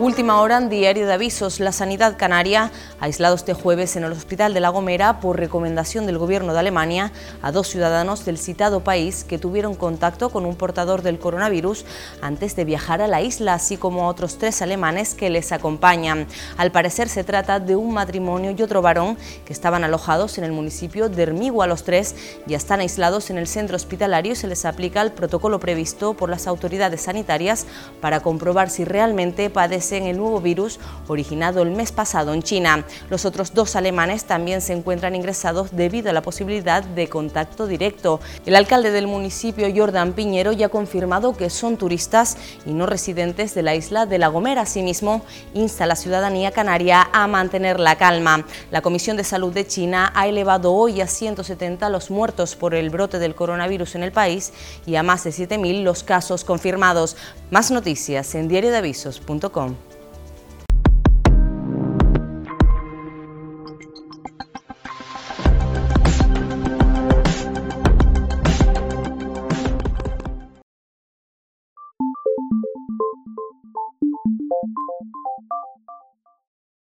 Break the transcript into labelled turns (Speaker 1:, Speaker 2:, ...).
Speaker 1: Última hora en Diario de Avisos. La sanidad canaria ha aislado este jueves en el Hospital de La Gomera por recomendación del Gobierno de Alemania a dos ciudadanos del citado país que tuvieron contacto con un portador del coronavirus antes de viajar a la isla, así como a otros tres alemanes que les acompañan. Al parecer se trata de un matrimonio y otro varón que estaban alojados en el municipio de Hermigua. Los tres ya están aislados en el centro hospitalario y se les aplica el protocolo previsto por las autoridades sanitarias para comprobar si realmente padecen en el nuevo virus originado el mes pasado en China. Los otros dos alemanes también se encuentran ingresados debido a la posibilidad de contacto directo. El alcalde del municipio, Jordan Piñero, ya ha confirmado que son turistas y no residentes de la isla de La Gomera. Asimismo, insta a la ciudadanía canaria a mantener la calma. La Comisión de Salud de China ha elevado hoy a 170 los muertos por el brote del coronavirus en el país y a más de 7.000 los casos confirmados. Más noticias en diariodeavisos.com.